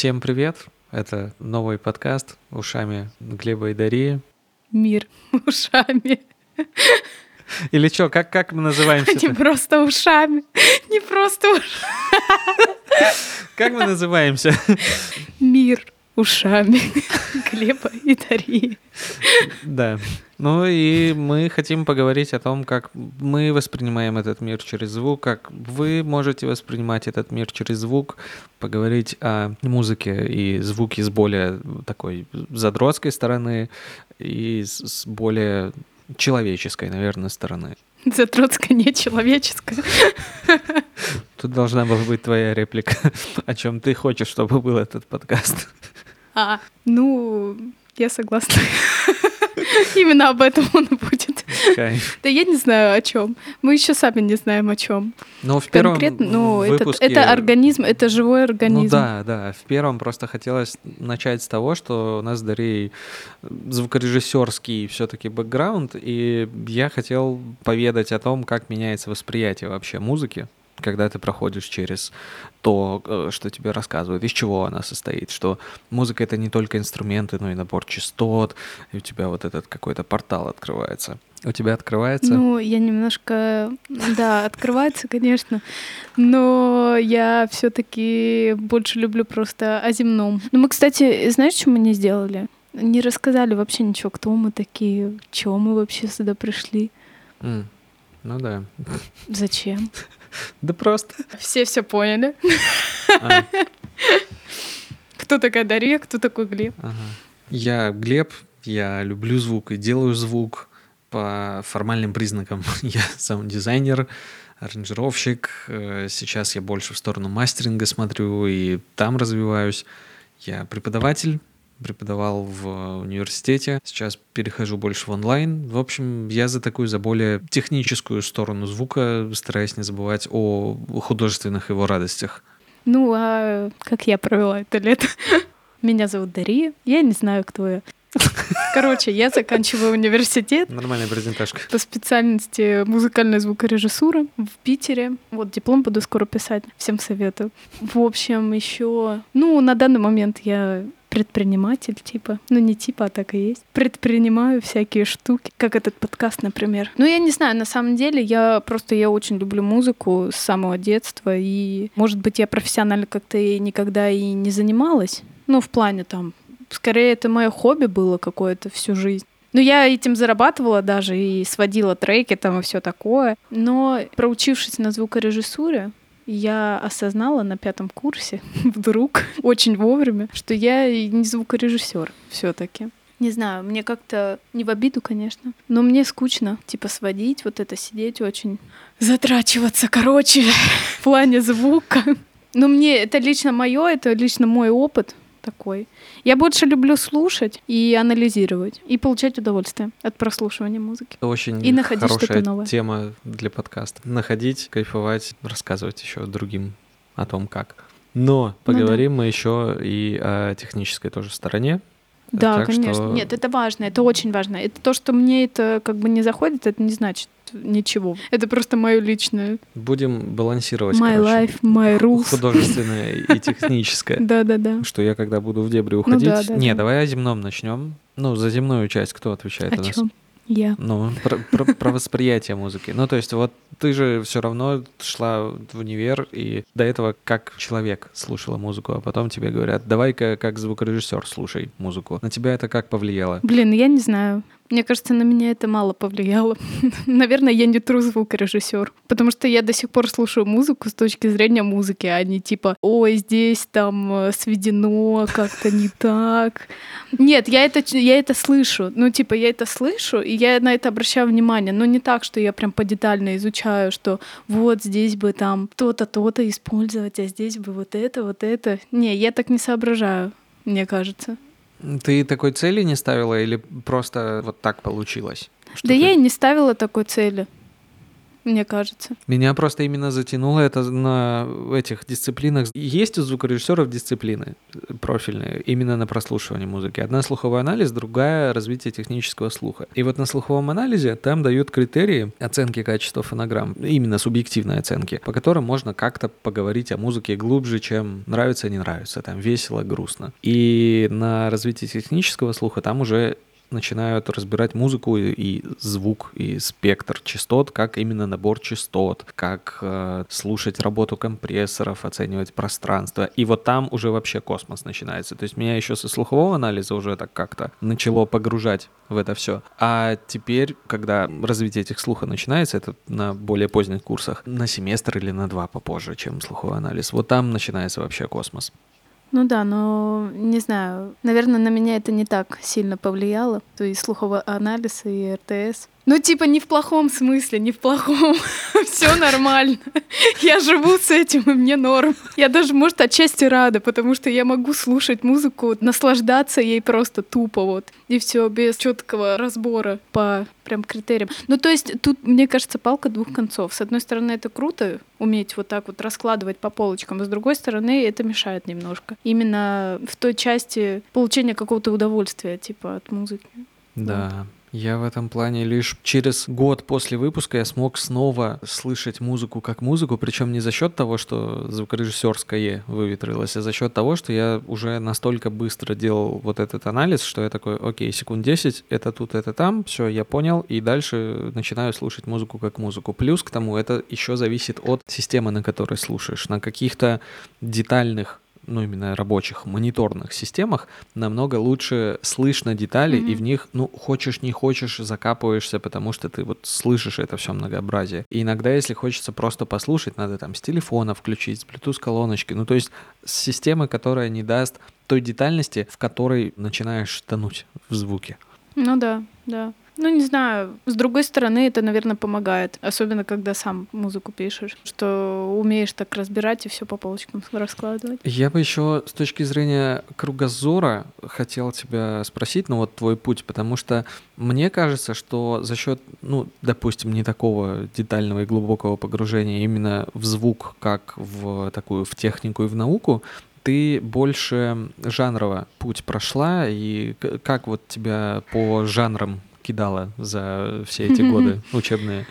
Всем привет! Это новый подкаст «Ушами Глеба и Дарьи». Мир ушами. Или что, как, как мы называемся? Не просто ушами. Не просто ушами. Как мы называемся? Мир ушами Глеба и Дарьи. Да. Ну и мы хотим поговорить о том, как мы воспринимаем этот мир через звук, как вы можете воспринимать этот мир через звук, поговорить о музыке и звуке с более такой задротской стороны и с более человеческой, наверное, стороны. Задротская, не человеческая. Тут должна была быть твоя реплика, о чем ты хочешь, чтобы был этот подкаст. А, ну, я согласна. Именно об этом он и будет. Кайф. Да я не знаю о чем. Мы еще сами не знаем о чем. Но в первом Конкретно, ну, выпуске... это, это организм, это живой организм. Ну да, да. В первом просто хотелось начать с того, что у нас с Дарьей звукорежиссерский все-таки бэкграунд, и я хотел поведать о том, как меняется восприятие вообще музыки когда ты проходишь через то, э, что тебе рассказывают, из чего она состоит, что музыка — это не только инструменты, но и набор частот, и у тебя вот этот какой-то портал открывается. У тебя открывается? Ну, я немножко, да, открывается, конечно, но я все-таки больше люблю просто о земном. Ну, мы, кстати, знаешь, что мы не сделали? Не рассказали вообще ничего, кто мы такие, чего мы вообще сюда пришли. Mm. Ну да. Зачем? Да просто. Все все поняли. А. Кто такая Дарья, кто такой Глеб? Ага. Я Глеб, я люблю звук и делаю звук по формальным признакам. Я сам дизайнер, аранжировщик. Э, сейчас я больше в сторону мастеринга смотрю и там развиваюсь. Я преподаватель, преподавал в университете, сейчас перехожу больше в онлайн. В общем, я за такую, за более техническую сторону звука, стараюсь не забывать о художественных его радостях. Ну, а как я провела это лето? Меня зовут Дария, я не знаю, кто я. Короче, я заканчиваю университет. Нормальная презентажка. По специальности музыкальная звукорежиссура в Питере. Вот диплом буду скоро писать. Всем советую. В общем, еще, ну, на данный момент я предприниматель, типа. Ну, не типа, а так и есть. Предпринимаю всякие штуки, как этот подкаст, например. Ну, я не знаю, на самом деле, я просто, я очень люблю музыку с самого детства, и, может быть, я профессионально как-то и никогда и не занималась. Ну, в плане там, скорее, это мое хобби было какое-то всю жизнь. Ну, я этим зарабатывала даже и сводила треки там и все такое. Но проучившись на звукорежиссуре, я осознала на пятом курсе вдруг, очень вовремя, что я не звукорежиссер все-таки. Не знаю, мне как-то не в обиду, конечно, но мне скучно, типа, сводить, вот это сидеть очень, затрачиваться, короче, в плане звука. Но мне это лично мое, это лично мой опыт такой. Я больше люблю слушать и анализировать, и получать удовольствие от прослушивания музыки. Это очень и находить хорошая новое. тема для подкаста. Находить, кайфовать, рассказывать еще другим о том, как. Но поговорим ну, да. мы еще и о технической тоже стороне. Да, так конечно. Что... Нет, это важно, это очень важно. Это то, что мне это как бы не заходит, это не значит ничего. Это просто мое личное. Будем балансировать. My короче, life, my rules. Художественное и техническое. Да, да, да. Что я когда буду в дебри уходить. Не, давай о земном начнем. Ну, за земную часть кто отвечает у нас? Я. Ну, про, про, про восприятие музыки. Ну, то есть, вот ты же все равно шла в универ, и до этого как человек слушала музыку, а потом тебе говорят, давай-ка как звукорежиссер слушай музыку. На тебя это как повлияло? Блин, я не знаю. Мне кажется, на меня это мало повлияло. Наверное, я не true звукорежиссер, потому что я до сих пор слушаю музыку с точки зрения музыки, а не типа, ой, здесь там э, сведено как-то не так. Нет, я это, я это слышу. Ну, типа, я это слышу, и я на это обращаю внимание, но не так, что я прям подетально изучаю, что вот здесь бы там то-то, то-то использовать, а здесь бы вот это, вот это. Не, я так не соображаю, мне кажется. Ты такой цели не ставила или просто вот так получилось? Да ты... я и не ставила такой цели. Мне кажется. Меня просто именно затянуло это на этих дисциплинах. Есть у звукорежиссеров дисциплины профильные именно на прослушивание музыки. Одна слуховой анализ, другая развитие технического слуха. И вот на слуховом анализе там дают критерии оценки качества фонограмм, именно субъективные оценки, по которым можно как-то поговорить о музыке глубже, чем нравится, не нравится, там весело, грустно. И на развитие технического слуха там уже начинают разбирать музыку и, звук, и спектр частот, как именно набор частот, как э, слушать работу компрессоров, оценивать пространство. И вот там уже вообще космос начинается. То есть меня еще со слухового анализа уже так как-то начало погружать в это все. А теперь, когда развитие этих слуха начинается, это на более поздних курсах, на семестр или на два попозже, чем слуховой анализ, вот там начинается вообще космос. Ну да, но не знаю, наверное, на меня это не так сильно повлияло. То есть слуховой анализ и РТС. Ну, типа, не в плохом смысле, не в плохом. Все нормально. Я живу с этим, и мне норм. Я даже, может, отчасти рада, потому что я могу слушать музыку, наслаждаться ей просто тупо вот. И все без четкого разбора по прям критериям. Ну, то есть тут, мне кажется, палка двух концов. С одной стороны, это круто, уметь вот так вот раскладывать по полочкам, а с другой стороны, это мешает немножко. Именно в той части получения какого-то удовольствия, типа, от музыки. Да. Вот. Я в этом плане лишь через год после выпуска я смог снова слышать музыку как музыку, причем не за счет того, что звукорежиссерское выветрилось, а за счет того, что я уже настолько быстро делал вот этот анализ, что я такой, окей, секунд 10, это тут, это там, все, я понял, и дальше начинаю слушать музыку как музыку. Плюс к тому, это еще зависит от системы, на которой слушаешь. На каких-то детальных ну, именно рабочих мониторных системах намного лучше слышно детали, mm-hmm. и в них, ну, хочешь, не хочешь, закапываешься, потому что ты вот слышишь это все многообразие. И иногда, если хочется просто послушать, надо там с телефона включить, с Bluetooth-колоночки, ну, то есть с системы, которая не даст той детальности, в которой начинаешь тонуть в звуке. Ну да, да. Ну, не знаю. С другой стороны, это, наверное, помогает. Особенно, когда сам музыку пишешь, что умеешь так разбирать и все по полочкам раскладывать. Я бы еще с точки зрения кругозора хотел тебя спросить, ну вот твой путь, потому что мне кажется, что за счет, ну, допустим, не такого детального и глубокого погружения именно в звук, как в такую, в технику и в науку, ты больше жанрово путь прошла, и как вот тебя по жанрам кидала за все эти годы учебные?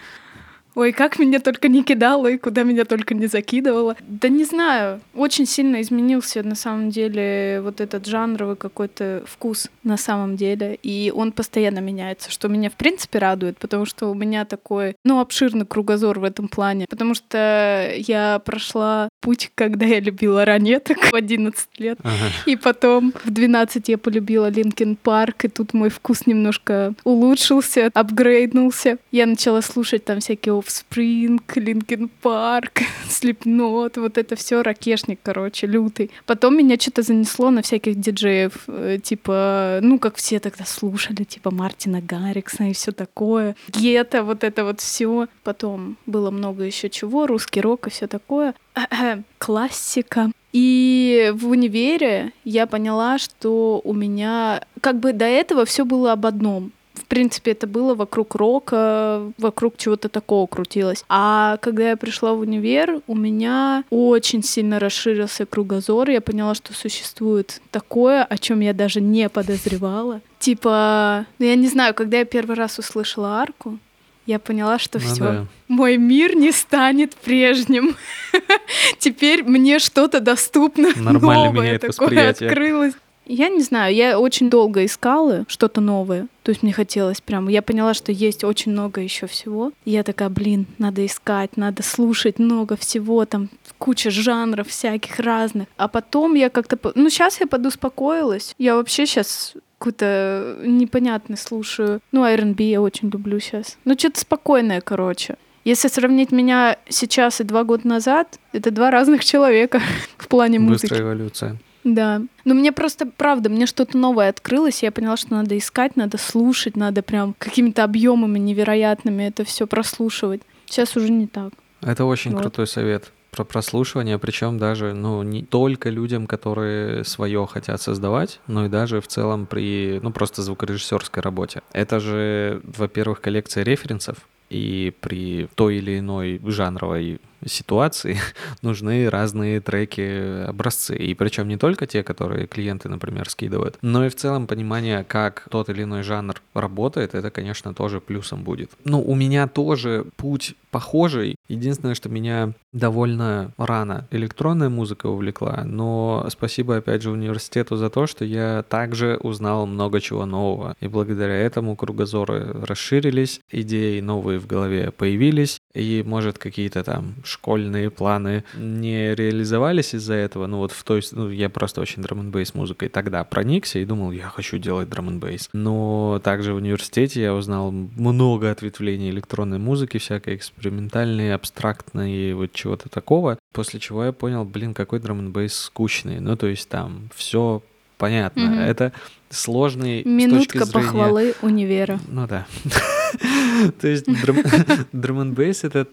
Ой, как меня только не кидало и куда меня только не закидывало. Да не знаю, очень сильно изменился на самом деле вот этот жанровый какой-то вкус на самом деле, и он постоянно меняется, что меня в принципе радует, потому что у меня такой, ну, обширный кругозор в этом плане, потому что я прошла путь, когда я любила ранеток в 11 лет, ага. и потом в 12 я полюбила Линкен Парк, и тут мой вкус немножко улучшился, апгрейднулся. Я начала слушать там всякие Offspring, Linkin Park, Slipknot, вот это все ракешник, короче, лютый. Потом меня что-то занесло на всяких диджеев, э, типа, ну, как все тогда слушали, типа Мартина Гарриксона и все такое. Гетто, вот это вот все. Потом было много еще чего, русский рок и все такое. Классика. И в универе я поняла, что у меня как бы до этого все было об одном в принципе, это было вокруг рока, вокруг чего-то такого крутилось. А когда я пришла в универ, у меня очень сильно расширился кругозор. Я поняла, что существует такое, о чем я даже не подозревала. Типа, ну я не знаю, когда я первый раз услышала арку, я поняла, что ну, все, да. мой мир не станет прежним. Теперь мне что-то доступно. Нормально новое такое открылось. Я не знаю, я очень долго искала что-то новое. То есть мне хотелось прям. Я поняла, что есть очень много еще всего. И я такая, блин, надо искать, надо слушать много всего, там куча жанров всяких разных. А потом я как-то... Ну, сейчас я подуспокоилась. Я вообще сейчас какой-то непонятный слушаю. Ну, R&B я очень люблю сейчас. Ну, что-то спокойное, короче. Если сравнить меня сейчас и два года назад, это два разных человека в плане музыки. Быстрая эволюция. Да. Но мне просто, правда, мне что-то новое открылось, я поняла, что надо искать, надо слушать, надо прям какими-то объемами невероятными это все прослушивать. Сейчас уже не так. Это очень вот. крутой совет про прослушивание, причем даже, ну, не только людям, которые свое хотят создавать, но и даже в целом при, ну, просто звукорежиссерской работе. Это же, во-первых, коллекция референсов, и при той или иной жанровой ситуации нужны разные треки, образцы. И причем не только те, которые клиенты, например, скидывают, но и в целом понимание, как тот или иной жанр работает, это, конечно, тоже плюсом будет. Ну, у меня тоже путь похожий. Единственное, что меня довольно рано электронная музыка увлекла, но спасибо опять же университету за то, что я также узнал много чего нового. И благодаря этому кругозоры расширились, идеи новые в голове появились, и, может, какие-то там школьные планы не реализовались из-за этого. Ну вот в той... Ну, я просто очень драм н музыкой тогда проникся и думал, я хочу делать драм н Но также в университете я узнал много ответвлений электронной музыки, всякой экспериментальной, абстрактной, вот чего-то такого. После чего я понял, блин, какой драм н скучный. Ну то есть там все понятно. Mm-hmm. Это сложный Минутка с точки зрения... похвалы универа. Ну да. То есть drum n это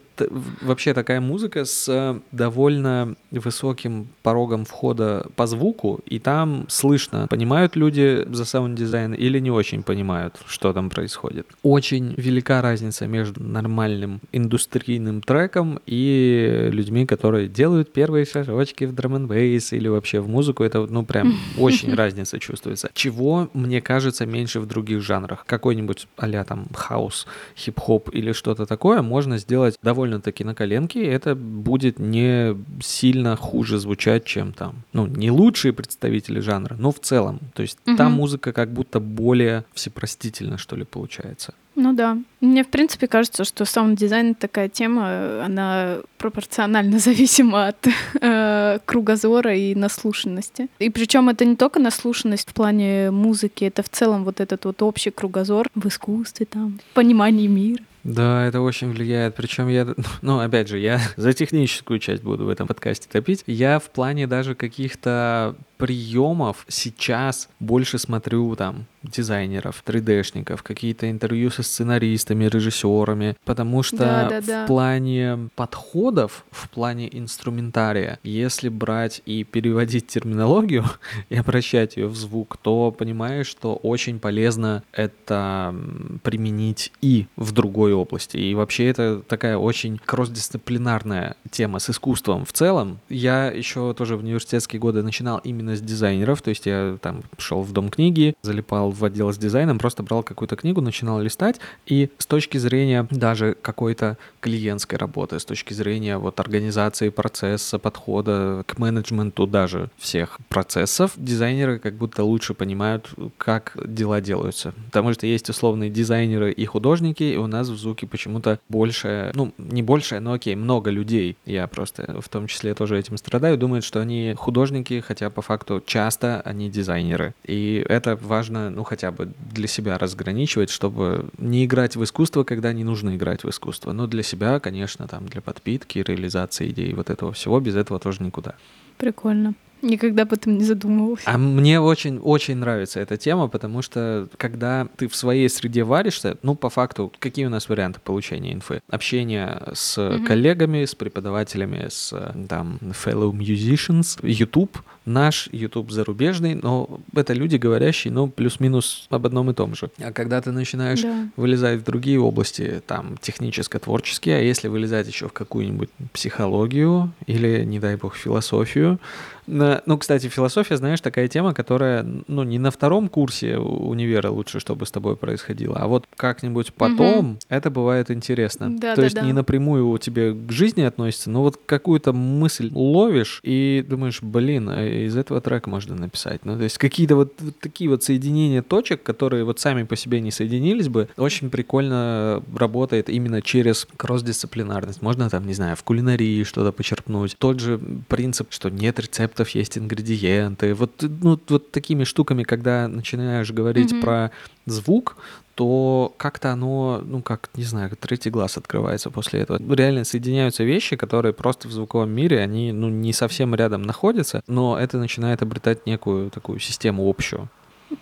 вообще такая музыка с довольно высоким порогом входа по звуку, и там слышно, понимают люди за саунд-дизайн или не очень понимают, что там происходит. Очень велика разница между нормальным индустрийным треком и людьми, которые делают первые шажочки в drum n или вообще в музыку. Это, ну, прям очень разница чувствуется. Чего, мне кажется, меньше в других жанрах. Какой-нибудь а там хаус, хип-хоп или что-то такое можно сделать довольно-таки на коленке, и это будет не сильно хуже звучать, чем там, ну, не лучшие представители жанра, но в целом. То есть угу. та музыка как будто более всепростительна, что ли, получается. Ну да. Мне, в принципе, кажется, что саунд-дизайн такая тема, она пропорционально зависима от э, кругозора и наслушанности. И причем это не только наслушанность в плане музыки, это в целом вот этот вот общий кругозор в искусстве, там, понимании мира. Да, это очень влияет. Причем я, ну, опять же, я за техническую часть буду в этом подкасте топить. Я в плане даже каких-то приемов сейчас больше смотрю там дизайнеров, 3D-шников, какие-то интервью со сценаристами, режиссерами, потому что да, да, да. в плане подходов, в плане инструментария, если брать и переводить терминологию и обращать ее в звук, то понимаешь, что очень полезно это применить и в другой области. И вообще это такая очень кросс-дисциплинарная тема с искусством в целом. Я еще тоже в университетские годы начинал именно с дизайнеров, то есть я там шел в дом книги, залипал в отдел с дизайном, просто брал какую-то книгу, начинал листать, и с точки зрения даже какой-то клиентской работы, с точки зрения вот организации процесса, подхода к менеджменту даже всех процессов, дизайнеры как будто лучше понимают, как дела делаются. Потому что есть условные дизайнеры и художники, и у нас в звуке почему-то больше, ну, не больше, но окей, много людей. Я просто в том числе тоже этим страдаю, думают, что они художники, хотя по факту часто они дизайнеры. И это важно, ну, хотя бы для себя разграничивать, чтобы не играть в искусство, когда не нужно играть в искусство. Но для себя, конечно, там, для подпитки, реализации идей, вот этого всего, без этого тоже никуда. Прикольно. Никогда об этом не задумывался. А мне очень-очень нравится эта тема, потому что когда ты в своей среде варишься, ну, по факту, какие у нас варианты получения инфы? Общение с mm-hmm. коллегами, с преподавателями, с там fellow musicians, YouTube, наш YouTube зарубежный, но это люди говорящие, ну, плюс-минус об одном и том же. А когда ты начинаешь да. вылезать в другие области, там, техническо-творческие, а если вылезать еще в какую-нибудь психологию или, не дай бог, философию, ну, кстати, философия, знаешь, такая тема, которая, ну, не на втором курсе универа лучше, чтобы с тобой происходило, а вот как-нибудь потом угу. это бывает интересно. Да, То да, есть да. не напрямую у тебя к жизни относится, но вот какую-то мысль ловишь и думаешь, блин, а из этого трека можно написать. Ну, то есть какие-то вот, вот такие вот соединения точек, которые вот сами по себе не соединились бы, очень прикольно работает именно через кросс-дисциплинарность. Можно там, не знаю, в кулинарии что-то почерпнуть. Тот же принцип, что нет рецепта рецептов, есть ингредиенты. Вот, ну, вот такими штуками, когда начинаешь говорить mm-hmm. про звук, то как-то оно, ну как, не знаю, третий глаз открывается после этого. Реально соединяются вещи, которые просто в звуковом мире, они, ну, не совсем рядом находятся, но это начинает обретать некую такую систему общую.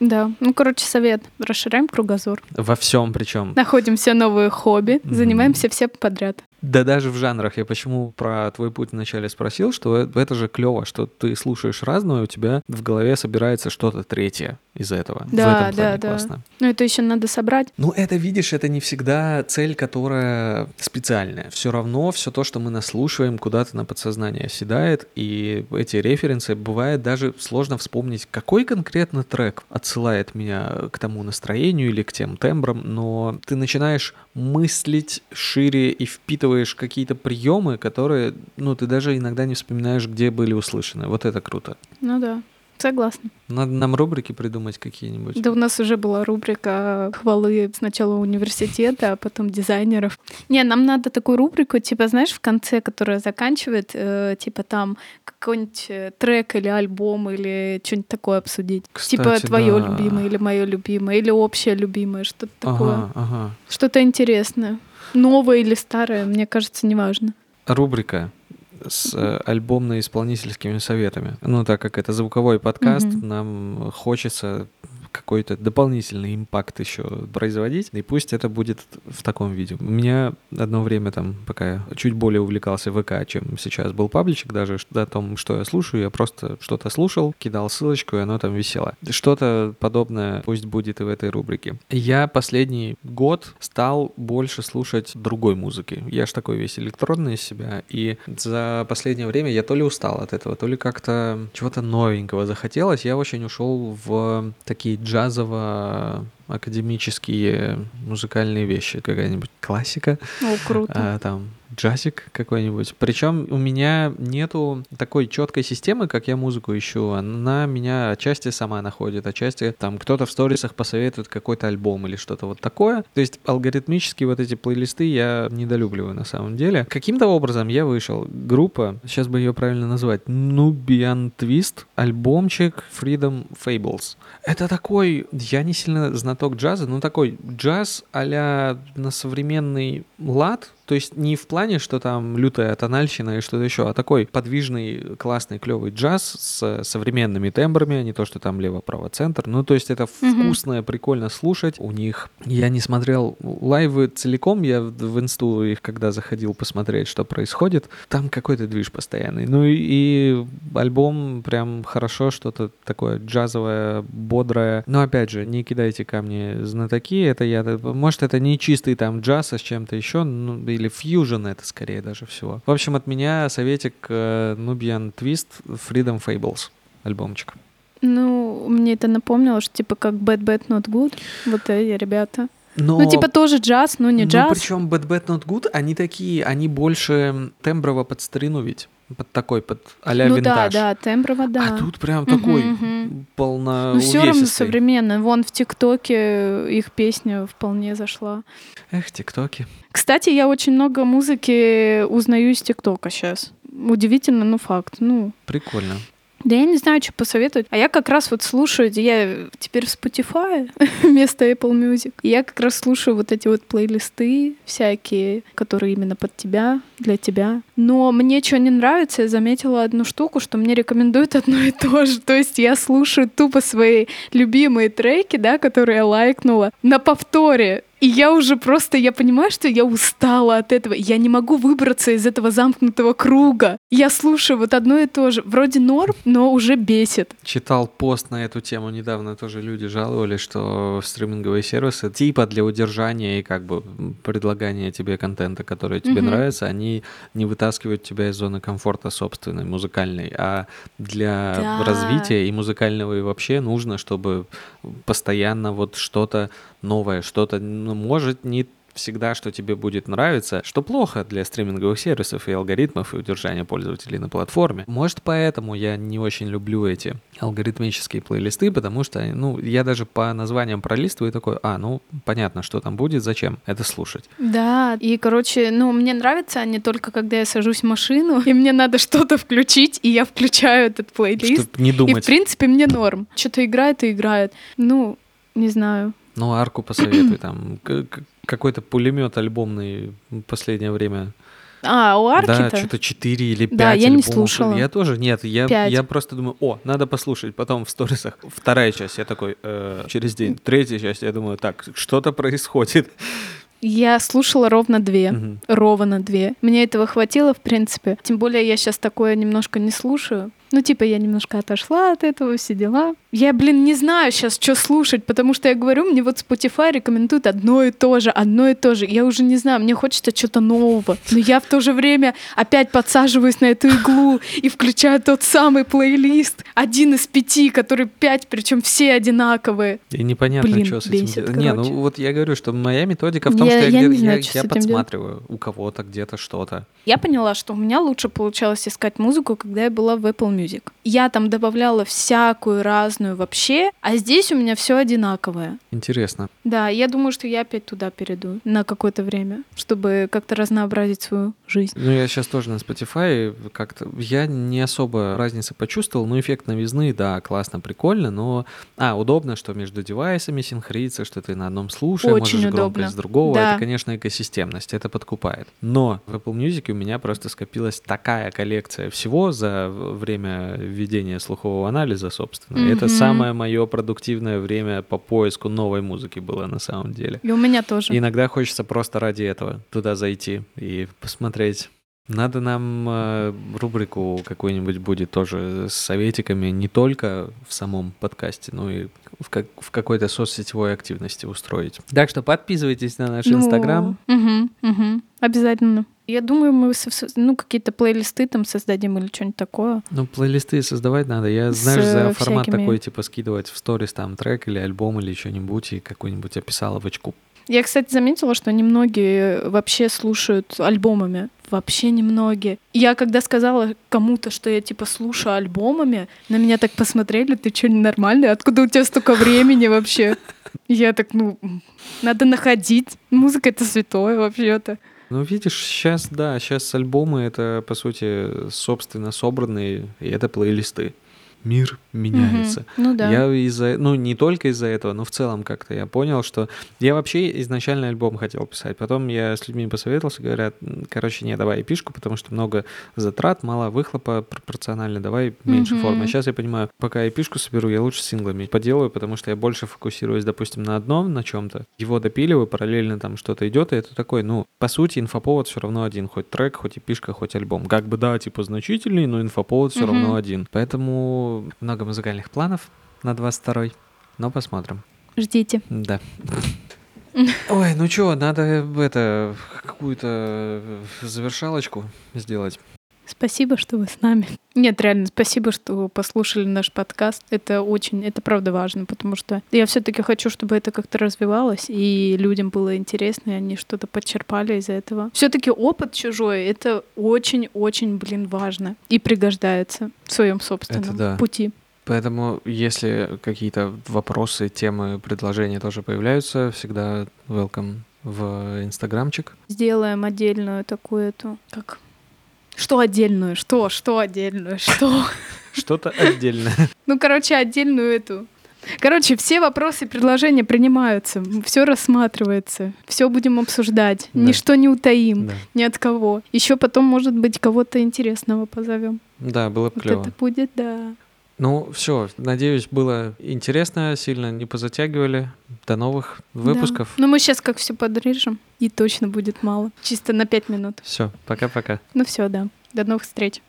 Да, ну, короче, совет. Расширяем кругозор. Во всем причем. Находим все новые хобби, mm-hmm. занимаемся все подряд. Да даже в жанрах. Я почему про твой путь вначале спросил, что это же клево, что ты слушаешь разное, у тебя в голове собирается что-то третье. Из-за этого. Да, в этом да, плане да. классно. Ну, это еще надо собрать. Ну, это, видишь, это не всегда цель, которая специальная. Все равно все то, что мы наслушиваем, куда-то на подсознание оседает, и эти референсы бывает даже сложно вспомнить, какой конкретно трек отсылает меня к тому настроению или к тем тембрам, но ты начинаешь мыслить шире и впитываешь какие-то приемы, которые, ну, ты даже иногда не вспоминаешь, где были услышаны. Вот это круто. Ну да, согласна. Надо нам рубрики придумать какие-нибудь. Да у нас уже была рубрика хвалы сначала университета, а потом дизайнеров. Не, нам надо такую рубрику, типа, знаешь, в конце, которая заканчивает, э, типа там какой-нибудь э, трек или альбом или что-нибудь такое обсудить. типа Кстати, твое да. любимое или мое любимое, или общее любимое, что-то такое. Ага, ага. Что-то интересное. Новое или старое, мне кажется, неважно. Рубрика с э, альбомно-исполнительскими советами. Ну, так как это звуковой подкаст, Мгм. нам хочется какой-то дополнительный импакт еще производить, и пусть это будет в таком виде. У меня одно время там, пока я чуть более увлекался ВК, чем сейчас был пабличек даже, о том, что я слушаю, я просто что-то слушал, кидал ссылочку, и оно там висело. Что-то подобное пусть будет и в этой рубрике. Я последний год стал больше слушать другой музыки. Я ж такой весь электронный из себя, и за последнее время я то ли устал от этого, то ли как-то чего-то новенького захотелось. Я очень ушел в такие джазово-академические музыкальные вещи. Какая-нибудь классика, О, круто. а, там джазик какой-нибудь. Причем у меня нету такой четкой системы, как я музыку ищу. Она меня отчасти сама находит, отчасти там кто-то в сторисах посоветует какой-то альбом или что-то вот такое. То есть алгоритмически вот эти плейлисты я недолюбливаю на самом деле. Каким-то образом я вышел. Группа, сейчас бы ее правильно назвать, Nubian Twist, альбомчик Freedom Fables. Это такой, я не сильно знаток джаза, но такой джаз а на современный лад, то есть не в плане, что там лютая тональщина и что-то еще, а такой подвижный, классный, клевый джаз с современными тембрами, а не то, что там лево-право-центр. Ну, то есть это вкусно, прикольно слушать. У них... Я не смотрел лайвы целиком, я в в инсту их когда заходил посмотреть, что происходит, там какой-то движ постоянный. Ну и, и альбом прям хорошо, что-то такое джазовое, бодрое. Но опять же, не кидайте камни знатоки, это я... Может, это не чистый там джаз, а с чем-то еще, ну, или фьюжн это скорее даже всего. В общем, от меня советик э, Nubian Twist Freedom Fables альбомчик. Ну, мне это напомнило, что типа как Bad Bad Not Good. Вот эти ребята. Но... Ну, типа тоже джаз, но не Ну, джаз. причем Bad Bad Not Good, они такие, они больше темброво под старину ведь. Под такой, под а-ля ну винтаж. да, да, темброво, да. А тут прям Мгм, такой мгм. полно Ну, все равно современно. Вон в ТикТоке их песня вполне зашла. Эх, тиктоки. Кстати, я очень много музыки узнаю из ТикТока сейчас. Удивительно, но факт. Ну, Прикольно. Да я не знаю, что посоветовать. А я как раз вот слушаю, я теперь в Spotify вместо Apple Music. И я как раз слушаю вот эти вот плейлисты всякие, которые именно под тебя, для тебя. Но мне что не нравится, я заметила одну штуку, что мне рекомендуют одно и то же. То есть я слушаю тупо свои любимые треки, да, которые я лайкнула, на повторе. И я уже просто, я понимаю, что я устала от этого. Я не могу выбраться из этого замкнутого круга. Я слушаю вот одно и то же. Вроде норм, но уже бесит. Читал пост на эту тему недавно, тоже люди жаловались, что стриминговые сервисы типа для удержания и как бы предлагания тебе контента, который тебе Мгм. нравится, они не вытаскивают тебя из зоны комфорта собственной, музыкальной, а для Да. развития и музыкального и вообще нужно, чтобы постоянно вот что-то новое, что-то, ну, может, не всегда, что тебе будет нравиться, что плохо для стриминговых сервисов и алгоритмов и удержания пользователей на платформе. Может, поэтому я не очень люблю эти алгоритмические плейлисты, потому что, ну, я даже по названиям пролистываю такой, а, ну, понятно, что там будет, зачем это слушать. Да, и, короче, ну, мне нравятся они только когда я сажусь в машину, и мне надо что-то включить, и я включаю этот плейлист. Чтобы не И, в думать. принципе, мне норм. Что-то играет и играет. Ну, не знаю. Ну, арку посоветуй, там, какой-то пулемет альбомный в последнее время А, у Да, Арки-то? что-то 4 или 5 Да, я не альбомов. слушала. Я тоже, нет, я, я просто думаю, о, надо послушать. Потом в сторисах вторая часть, я такой, «Э, через день. Третья часть, я думаю, так, что-то происходит. Я слушала ровно две. Мгм. Ровно две. Мне этого хватило, в принципе. Тем более я сейчас такое немножко не слушаю. Ну, типа, я немножко отошла от этого, все дела. Я, блин, не знаю сейчас, что слушать, потому что я говорю, мне вот Spotify рекомендует одно и то же, одно и то же. Я уже не знаю, мне хочется что-то нового. Но я в то же время опять подсаживаюсь на эту иглу и включаю тот самый плейлист, один из пяти, который пять, причем все одинаковые. И непонятно, Блин, что с бесит, этим. Не, ну вот я говорю, что моя методика в том, Я- что я, я где- знаю, я- что я этим делать. подсматриваю у кого-то где-то что-то. Я поняла, что у меня лучше получалось искать музыку, когда я была в Apple Music. Я там добавляла всякую разную вообще, а здесь у меня все одинаковое. Интересно. Да, я думаю, что я опять туда перейду на какое-то время, чтобы как-то разнообразить свою жизнь. Ну, я сейчас тоже на Spotify как-то... Я не особо разницы почувствовал, но эффект новизны, да, классно, прикольно, но... А, удобно, что между девайсами синхрится, что ты на одном слушаешь, Очень можешь удобно. громкость другого. Да. Это, конечно, экосистемность, это подкупает. Но в Apple Music у меня просто скопилась такая коллекция всего за время введения слухового анализа, собственно. Это Мгм. самое мое продуктивное время по поиску новой музыки было на самом деле. И у меня тоже. Иногда хочется просто ради этого туда зайти и посмотреть. Надо нам э, рубрику какую-нибудь будет тоже с советиками не только в самом подкасте, но и в, как- в какой-то соцсетевой активности устроить. Так что подписывайтесь на наш Ну, инстаграм. мгм, мгм. Обязательно. Я думаю, мы ну, какие-то плейлисты там создадим или что-нибудь такое. Ну, плейлисты создавать надо. Я, знаешь, С, за э, формат всякими- такой, типа, скидывать в сторис там трек или альбом или что-нибудь и какую-нибудь описаловочку. Я, кстати, заметила, что немногие вообще слушают альбомами. Вообще немногие. Я когда сказала кому-то, что я типа слушаю альбомами, на меня так посмотрели, ты что, ненормальный? Откуда у тебя столько времени вообще? Я так, ну, надо находить. Музыка — это святое вообще-то. Ну, видишь, сейчас, да, сейчас альбомы — это, по сути, собственно собранные, и это плейлисты. Мир меняется. Мгм. Ну да. Я из-за, ну не только из-за этого, но в целом как-то я понял, что я вообще изначально альбом хотел писать, потом я с людьми посоветовался, говорят, «М, короче, не, давай эпишку, потому что много затрат, мало выхлопа пропорционально, давай меньше Мгм. формы. Сейчас я понимаю, пока эпишку соберу, я лучше синглами поделаю, потому что я больше фокусируюсь, допустим, на одном, на чем-то, его допиливаю, параллельно там что-то идет, и это такой, ну, по сути, инфоповод все равно один, хоть трек, хоть эпишка, хоть альбом. Как бы, да, типа значительный, но инфоповод все Мгм. равно один. Поэтому много музыкальных планов на 22 но посмотрим. Ждите. Да. Ой, ну чё, надо это какую-то э, завершалочку сделать. Спасибо, что вы с нами. Нет, реально, спасибо, что послушали наш подкаст. Это очень, это правда важно, потому что я все-таки хочу, чтобы это как-то развивалось, и людям было интересно, и они что-то подчерпали из этого. Все-таки опыт чужой это очень-очень, блин, важно и пригождается в своем собственном да. пути. Поэтому, если какие-то вопросы, темы, предложения тоже появляются, всегда welcome в инстаграмчик. Сделаем отдельную такую эту, как что отдельную? Что? Что отдельную? Что? Что-то отдельное. Ну, короче, отдельную эту. Короче, все вопросы и предложения принимаются, все рассматривается, все будем обсуждать, Да. ничто не утаим, Да. ни от кого. Еще потом, может быть, кого-то интересного позовем. Да, было бы Вот клево. это будет, да. Ну, все, надеюсь, было интересно, сильно не позатягивали. До новых выпусков. Да. Ну, мы сейчас как все подрежем, и точно будет мало. Чисто на пять минут. Все, пока-пока. Ну все, да. До новых встреч.